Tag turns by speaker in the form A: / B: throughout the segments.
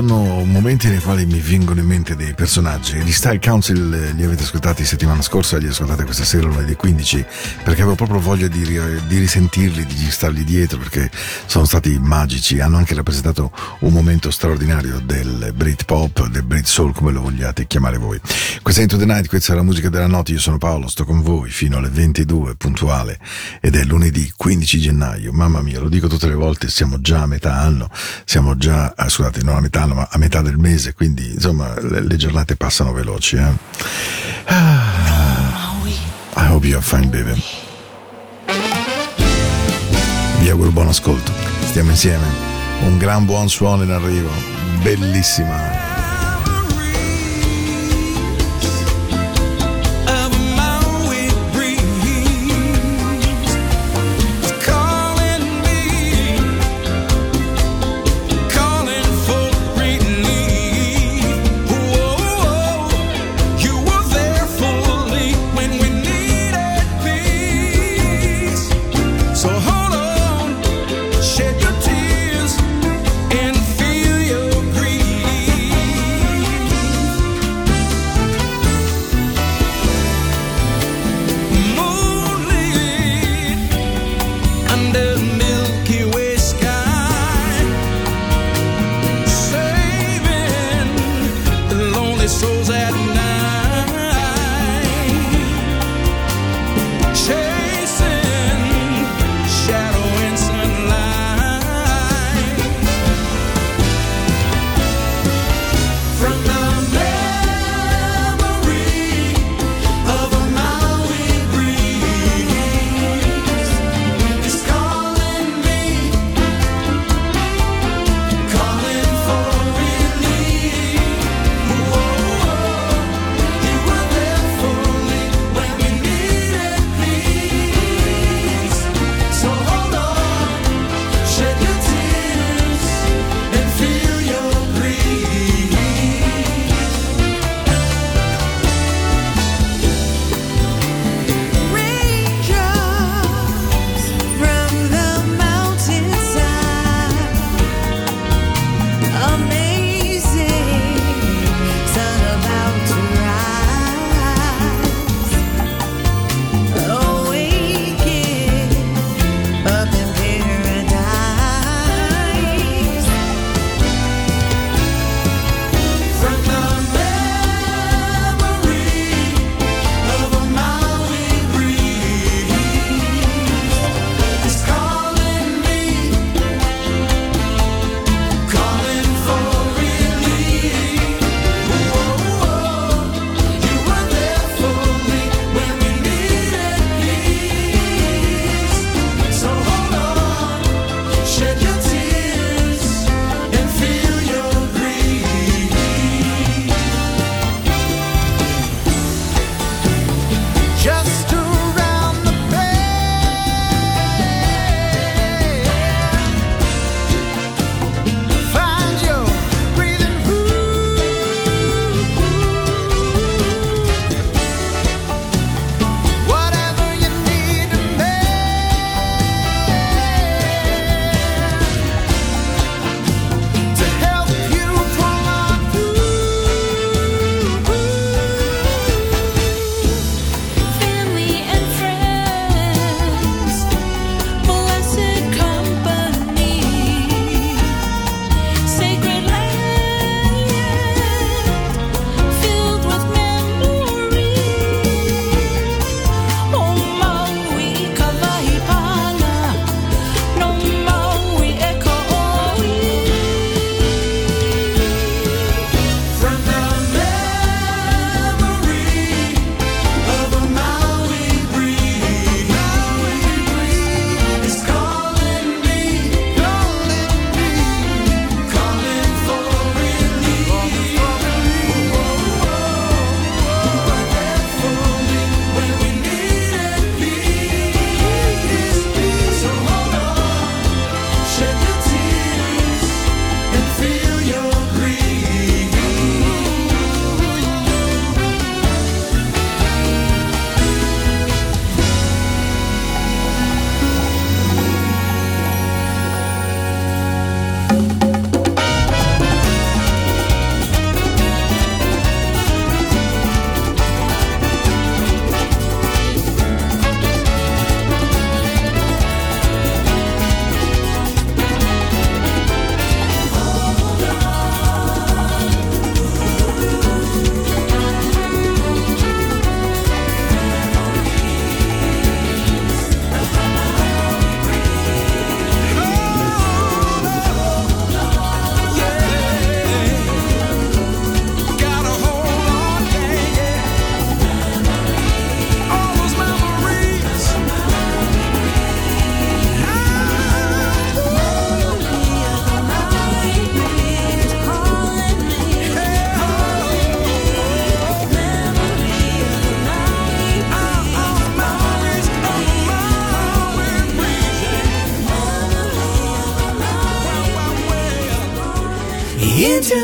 A: devo dire che ci sono momenti nei quali mi vengono in mente dei personaggi. Gli Style Council li avete ascoltati settimana scorsa, li ascoltate questa sera lunedì 15, perché avevo proprio voglia di, di risentirli, di stargli dietro, perché sono stati magici, hanno anche rappresentato un momento straordinario del Brit Pop, del Brit Soul, come lo vogliate chiamare voi. Questa è Into the Night, questa è la musica della notte, io sono Paolo, sto con voi fino alle 22, puntuale, ed è lunedì 15 gennaio, mamma mia, lo dico tutte le volte, siamo già a metà anno, siamo già, ah, scusate, non a metà anno, ma a metà del mese, quindi insomma le, le giornate passano veloci. Eh? Ah, I hope you're fine, baby. Vi auguro buon ascolto, stiamo insieme, un gran buon suono in arrivo, bellissima.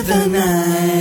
B: The night.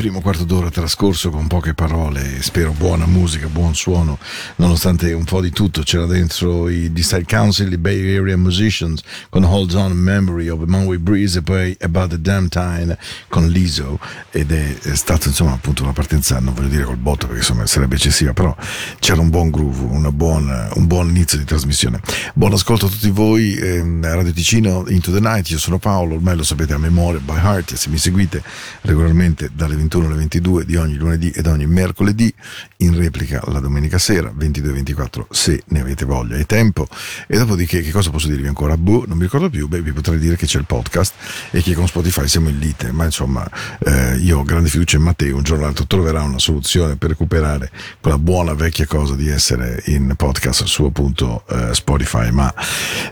A: Primo quarto d'ora trascorso con poche parole, spero buona musica, buon suono, nonostante un po' di tutto c'era dentro i Style Council, i Bay Area Musicians con Hold On Memory of a Maui Breeze e poi About the Damn Time con Liso ed è, è stato insomma appunto una partenza, non voglio dire col botto perché insomma sarebbe eccessiva, però c'era un buon groove, buona- un buon inizio di trasmissione. Buon ascolto a tutti voi, ehm, Radio Ticino Into the Night, io sono Paolo, ormai lo sapete a memoria, by heart, e se mi seguite regolarmente dalle 21 alle 22 di ogni lunedì ed ogni mercoledì, in replica la domenica sera, 22-24, se ne avete voglia. E tempo. E dopodiché, che cosa posso dirvi ancora? Boh, non mi ricordo più, beh, vi potrei dire che c'è il podcast e che con Spotify siamo in lite, ma insomma, eh, io ho grande fiducia in Matteo, un giorno o l'altro troverà una soluzione per recuperare quella buona vecchia cosa di essere in podcast su appunto eh, Spotify, ma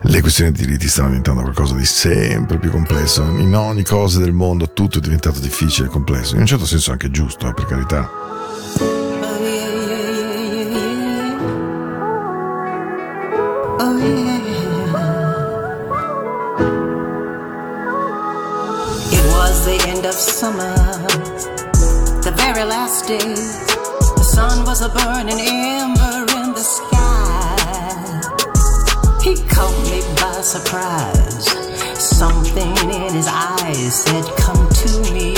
A: le questioni di diritti stanno diventando qualcosa di sempre più complesso, in ogni cosa del mondo tutto è diventato difficile e complesso, in un certo senso anche giusto, eh, per carità.
B: It was the end of summer, the very last day. The sun was a burning ember in the sky. He caught me by surprise. Something in his eyes said, Come to me.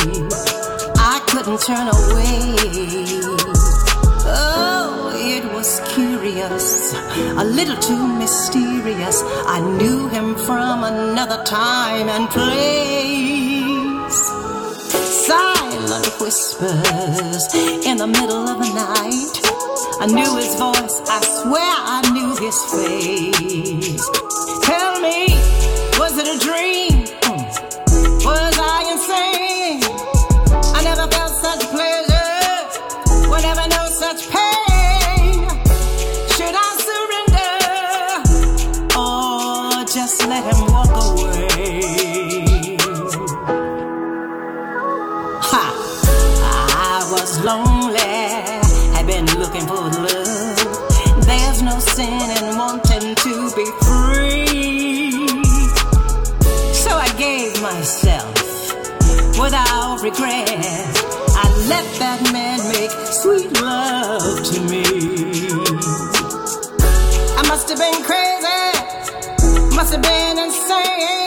B: Turn away. Oh, it was curious, a little too mysterious. I knew him from another time and place. Silent whispers in the middle of the night. I knew his voice, I swear I knew his face. Tell me,
C: dancing and wanting to be free. So I gave myself without regret. I let that man make sweet love to me. I must have been crazy, must have been insane.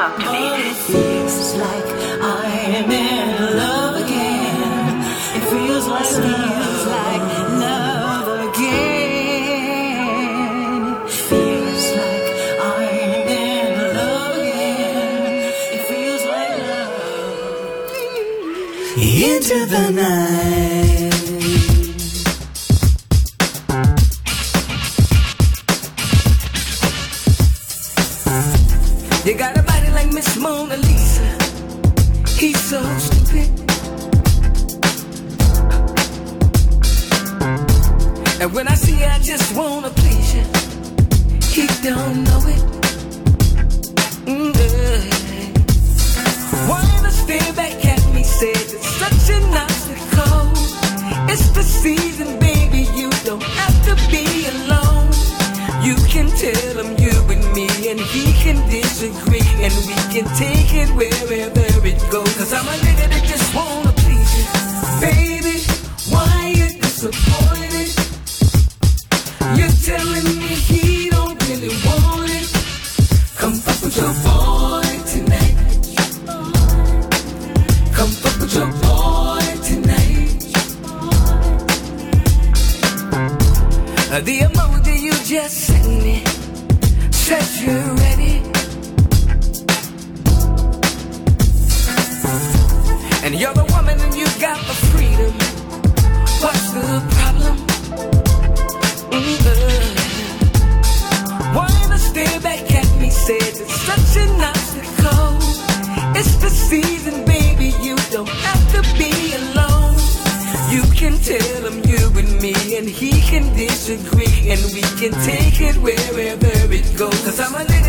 C: talk to me. It feels like I am in love again. It feels like love. Feels like love again. Feels like I am in love again. It feels like love.
D: Into the night. and we can take it wherever it goes. Cause I'm a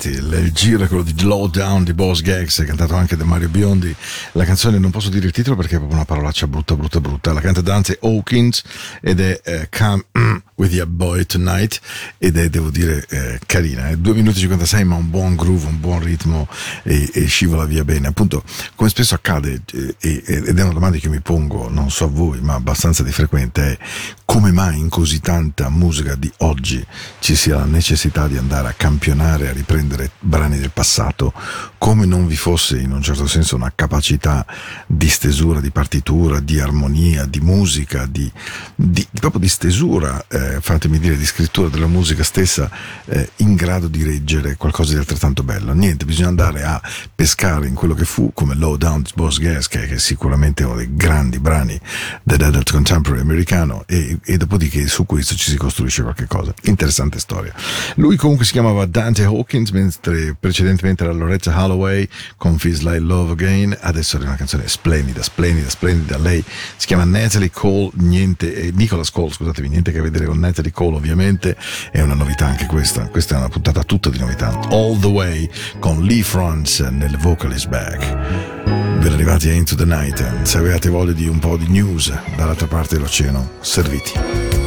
A: mati, il giro è quello di Low Down di Boss Gags, cantato anche da Mario Biondi. La canzone non posso dire il titolo perché è proprio una parolaccia brutta, brutta, brutta. La canta Dante Hawkins ed è eh, Come With Your Boy Tonight ed è, devo dire, eh, carina. È 2 minuti e 56 ma un buon groove, un buon ritmo e, e scivola via bene. Appunto, come spesso accade, eh, ed è una domanda che mi pongo, non so a voi, ma abbastanza di frequente, è come mai in così tanta musica di oggi ci sia la necessità di andare a campionare, a riprendere brani del passato, come non vi fosse in un certo senso una capacità di stesura, di partitura, di armonia, di musica, di, di proprio di stesura, eh, fatemi dire, di scrittura della musica stessa, eh, in grado di reggere qualcosa di altrettanto bello. Niente, bisogna andare a pescare in quello che fu come Low Down Boss Gas, che è sicuramente uno dei grandi brani dell'adult contemporary americano, e e dopodiché su questo ci si costruisce qualche cosa. Interessante storia. Lui comunque si chiamava Dante Hawkins, mentre precedentemente era Loretta Holloway con Feels Like Love Again, adesso è una canzone splendida, splendida, splendida. Lei si chiama Natalie Cole, niente, eh, Nicholas Cole, scusatemi, niente che vedere con Natalie Cole ovviamente, è una novità anche questa, questa è una puntata tutta di novità. All the Way con Lee Franz nel Vocalist Back. Ben arrivati a Into the Night. Se avete voglia di un po' di news dall'altra parte dell'oceano, serviti.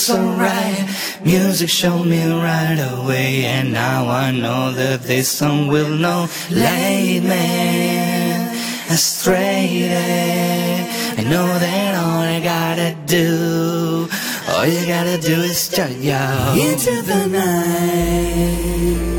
E: So right. Music showed me right away, and now I know that this song will know. Late man, astray. I know that all I gotta do, all you gotta do is start yo into the night.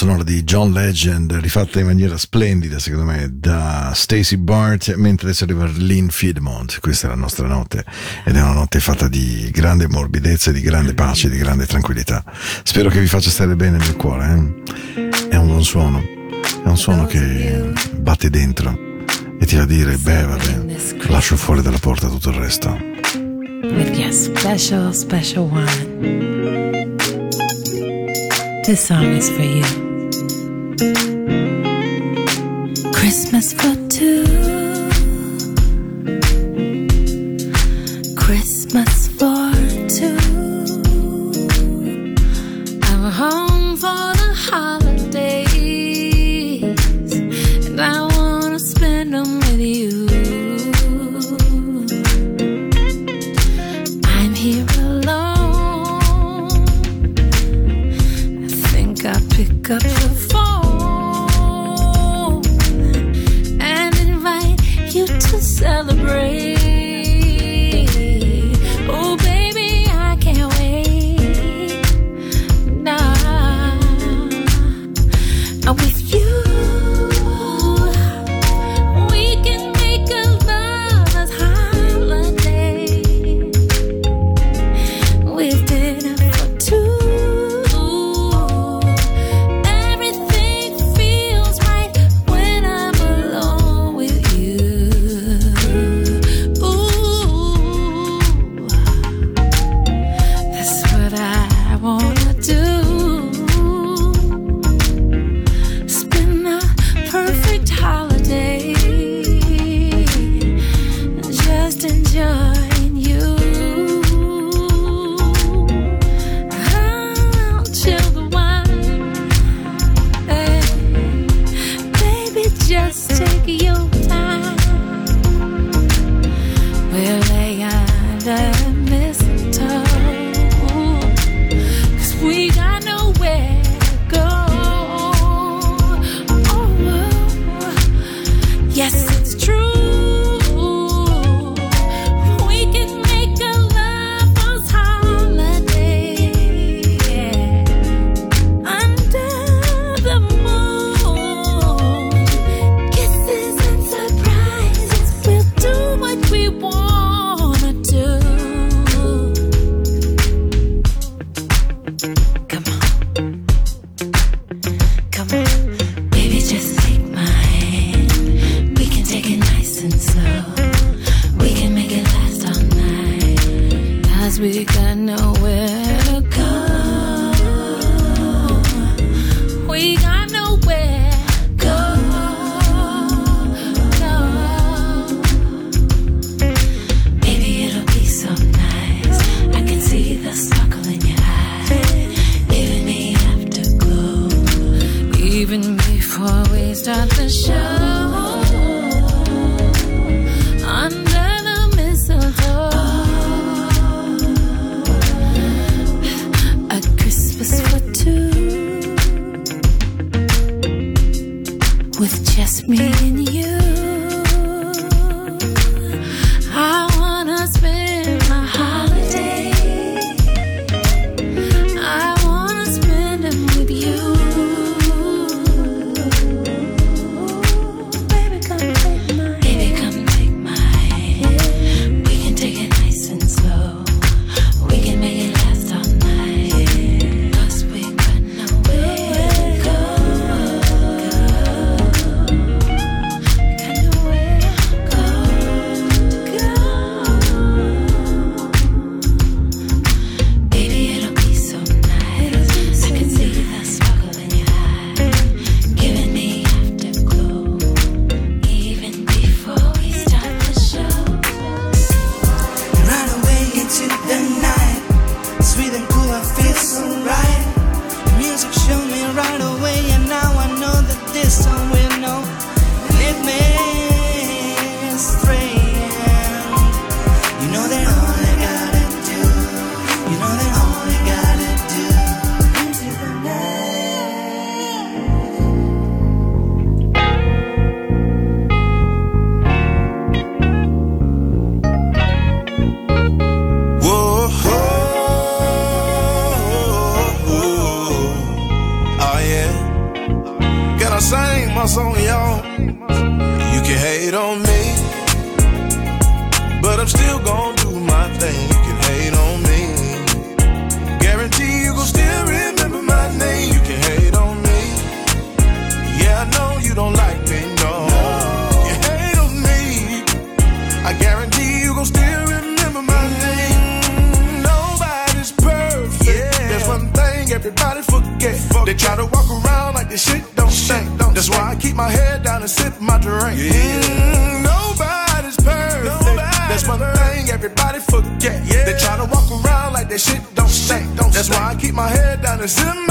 A: Sonora di John Legend, rifatta in maniera splendida, secondo me, da Stacy Bart, mentre adesso arriva Lynn Fiedmont. Questa è la nostra notte, ed è una notte fatta di grande morbidezza, di grande pace, di grande tranquillità. Spero che vi faccia stare bene nel cuore, eh? È un buon suono, è un suono che batte dentro e ti fa dire, beh, vabbè, lascio fuori dalla porta tutto il resto.
C: With your special, special one. This song is for you. Christmas for two.
F: 什么？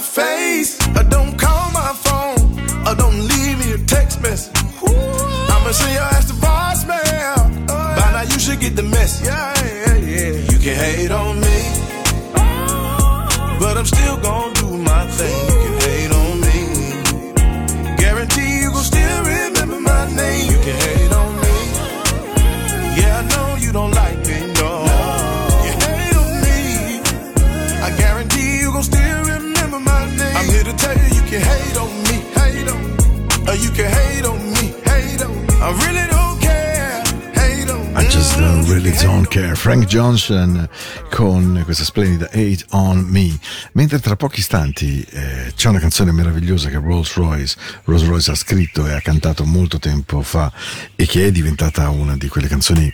F: face, or don't call my phone, or don't leave me a text message. I'ma send your ass to voicemail. Oh, By now you should get the message. Yeah, yeah, yeah. You can hate on me, oh. but I'm still going. Really Don't Care.
A: Frank Johnson con questa splendida Hate on Me. Mentre tra pochi istanti eh, c'è una canzone meravigliosa che Rolls Royce, Rolls Royce ha scritto e ha cantato molto tempo fa e che è diventata una di quelle canzoni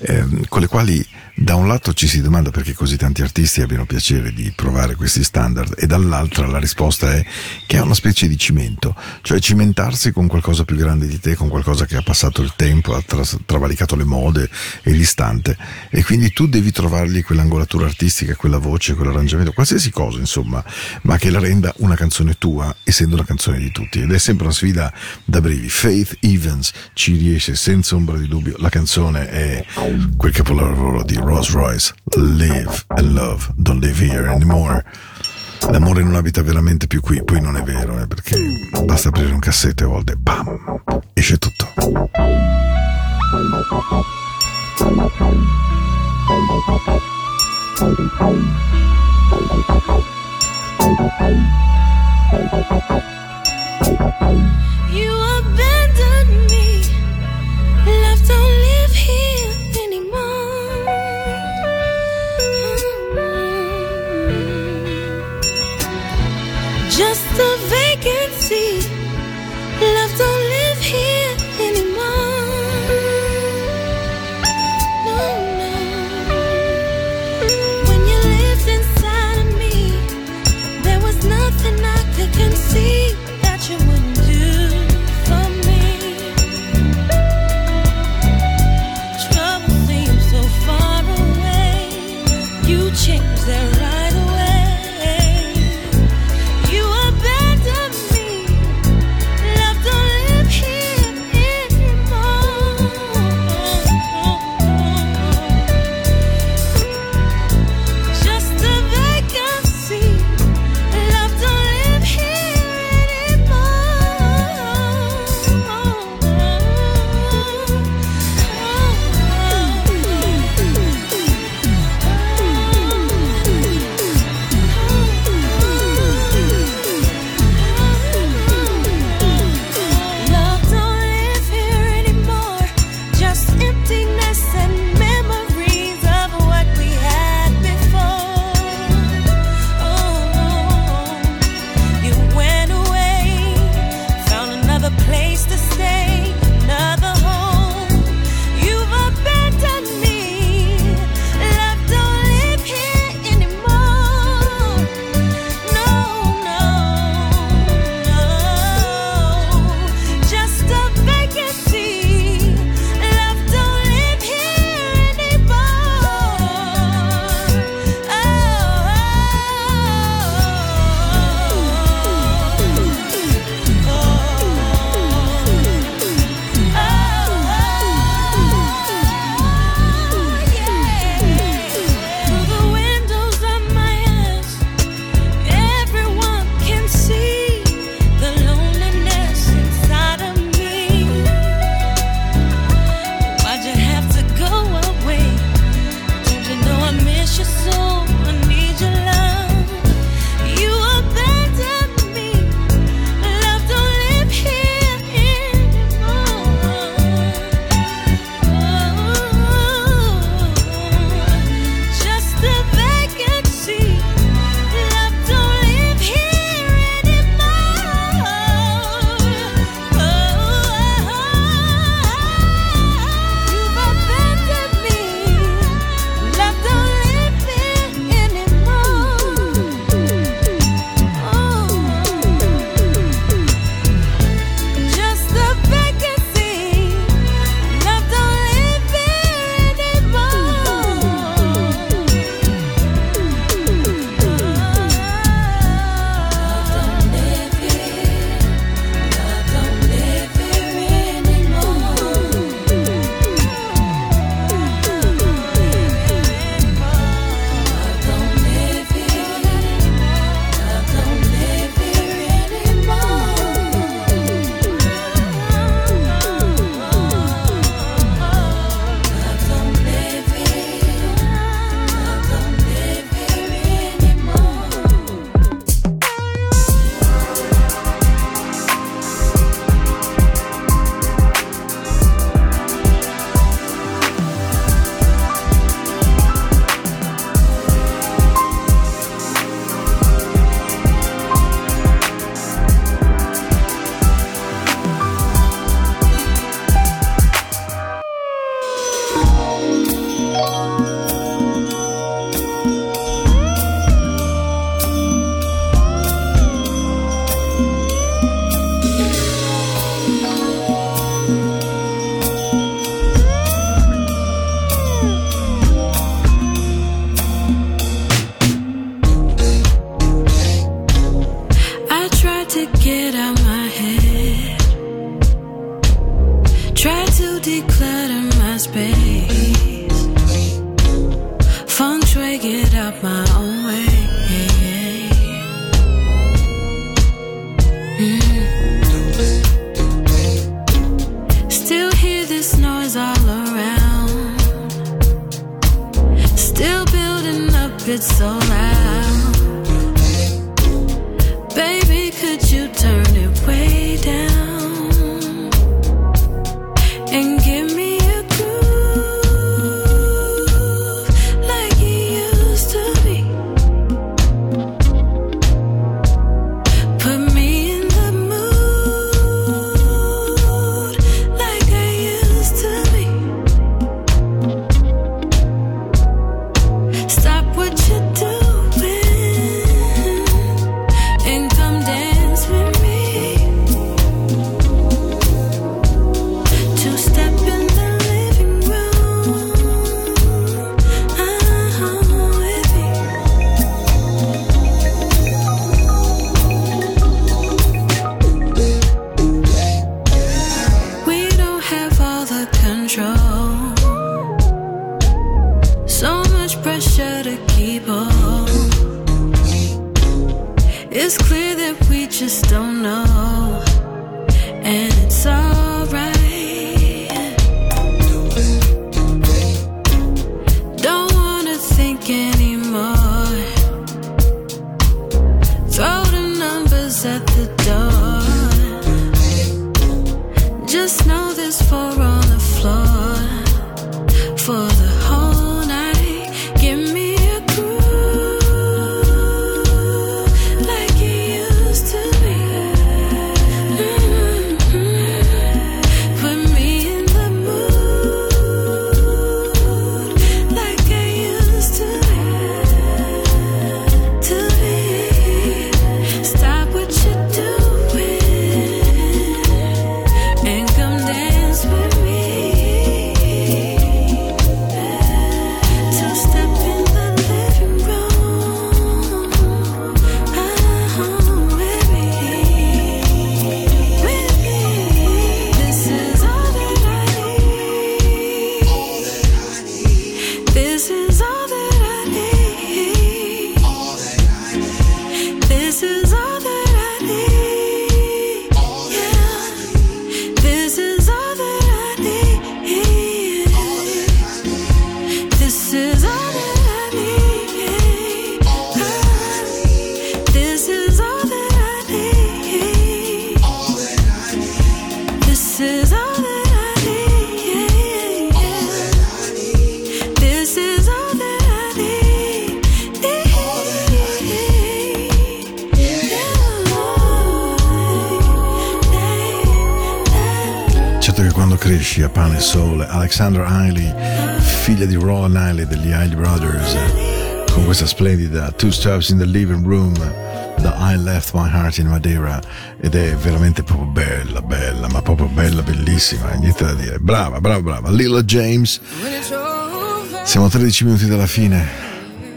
A: eh, con le quali da un lato ci si domanda perché così tanti artisti abbiano piacere di provare questi standard e dall'altra la risposta è che è una specie di cimento, cioè cimentarsi con qualcosa più grande di te, con qualcosa che ha passato il tempo, ha tra- travalicato le mode e l'istante. E quindi tu devi trovargli quell'angolatura artistica, quella voce, quell'arrangiamento, qualsiasi cosa insomma, ma che la renda una canzone tua essendo una canzone di tutti. Ed è sempre una sfida da brevi. Faith Evans ci riesce senza ombra di dubbio, la canzone è quel capolavoro di Rolls Royce, Live and Love, Don't Live Here Anymore. L'amore non abita veramente più qui, poi non è vero, eh, perché basta aprire un cassetto e a volte, pam, esce tutto.
C: You abandoned me. Pesci a
A: Pane e Soul, Alexandra Hiley, figlia di Roland Hiley degli Hiley Brothers, con questa splendida Two Steps in the Living Room da I Left My Heart in Madeira ed è veramente proprio bella, bella, ma proprio bella, bellissima, niente da dire. Brava, brava, brava. Lilla James. Siamo a 13 minuti dalla fine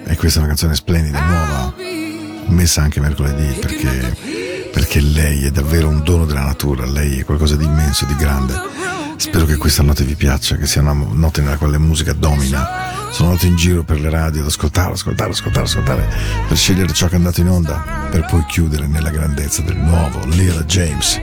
A: e questa è una canzone splendida, nuova, messa anche mercoledì perché perché lei è davvero un dono della natura, lei è qualcosa di immenso, di grande. Spero che questa notte vi piaccia, che sia una notte nella quale la musica domina. Sono andato in giro per le radio ad ascoltare, ascoltare, ascoltare, ascoltare, per scegliere ciò che è andato in onda, per poi chiudere nella grandezza del nuovo Lila James.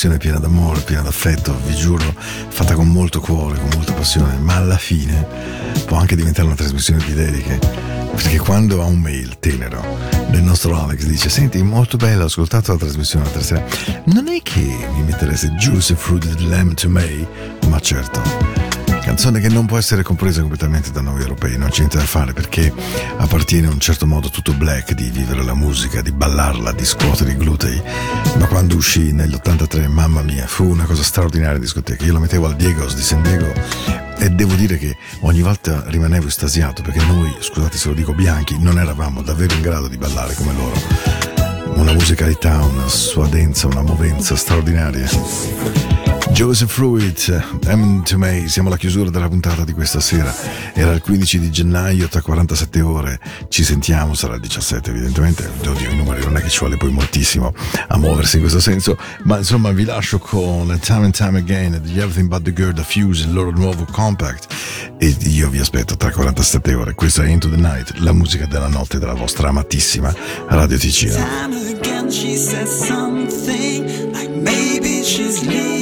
A: Trasmissione piena d'amore, piena d'affetto, vi giuro, fatta con molto cuore, con molta passione, ma alla fine può anche diventare una trasmissione di dediche. Perché quando ha un mail tenero del nostro Alex dice senti molto bello ho ascoltato la trasmissione l'altra sera non è che mi mettereste Juicy Fruited Lamb to May ma certo canzone che non può essere compresa completamente da noi europei, non c'è niente da fare perché appartiene a un certo modo tutto black di vivere la musica, di ballarla, di scuotere i glutei. Ma quando uscì nell'83, mamma mia, fu una cosa straordinaria in discoteca. Io la mettevo al Diegos di San Diego e devo dire che ogni volta rimanevo estasiato perché noi, scusate se lo dico bianchi, non eravamo davvero in grado di ballare come loro. Una musicalità, una suadenza, una movenza straordinaria. Joseph Fruit, M to May, siamo alla chiusura della puntata di questa sera. Era il 15 di gennaio, tra 47 ore. Ci sentiamo, sarà il 17 evidentemente. Oddio, i numeri non è che ci vuole poi moltissimo a muoversi in questo senso. Ma insomma vi lascio con Time and Time Again di Everything But The Girl da Fuse, il loro nuovo compact. E io vi aspetto tra 47 ore. Questa è Into the Night, la musica della notte della vostra amatissima Radio Ticino.
G: time again she says something like maybe she's leaving,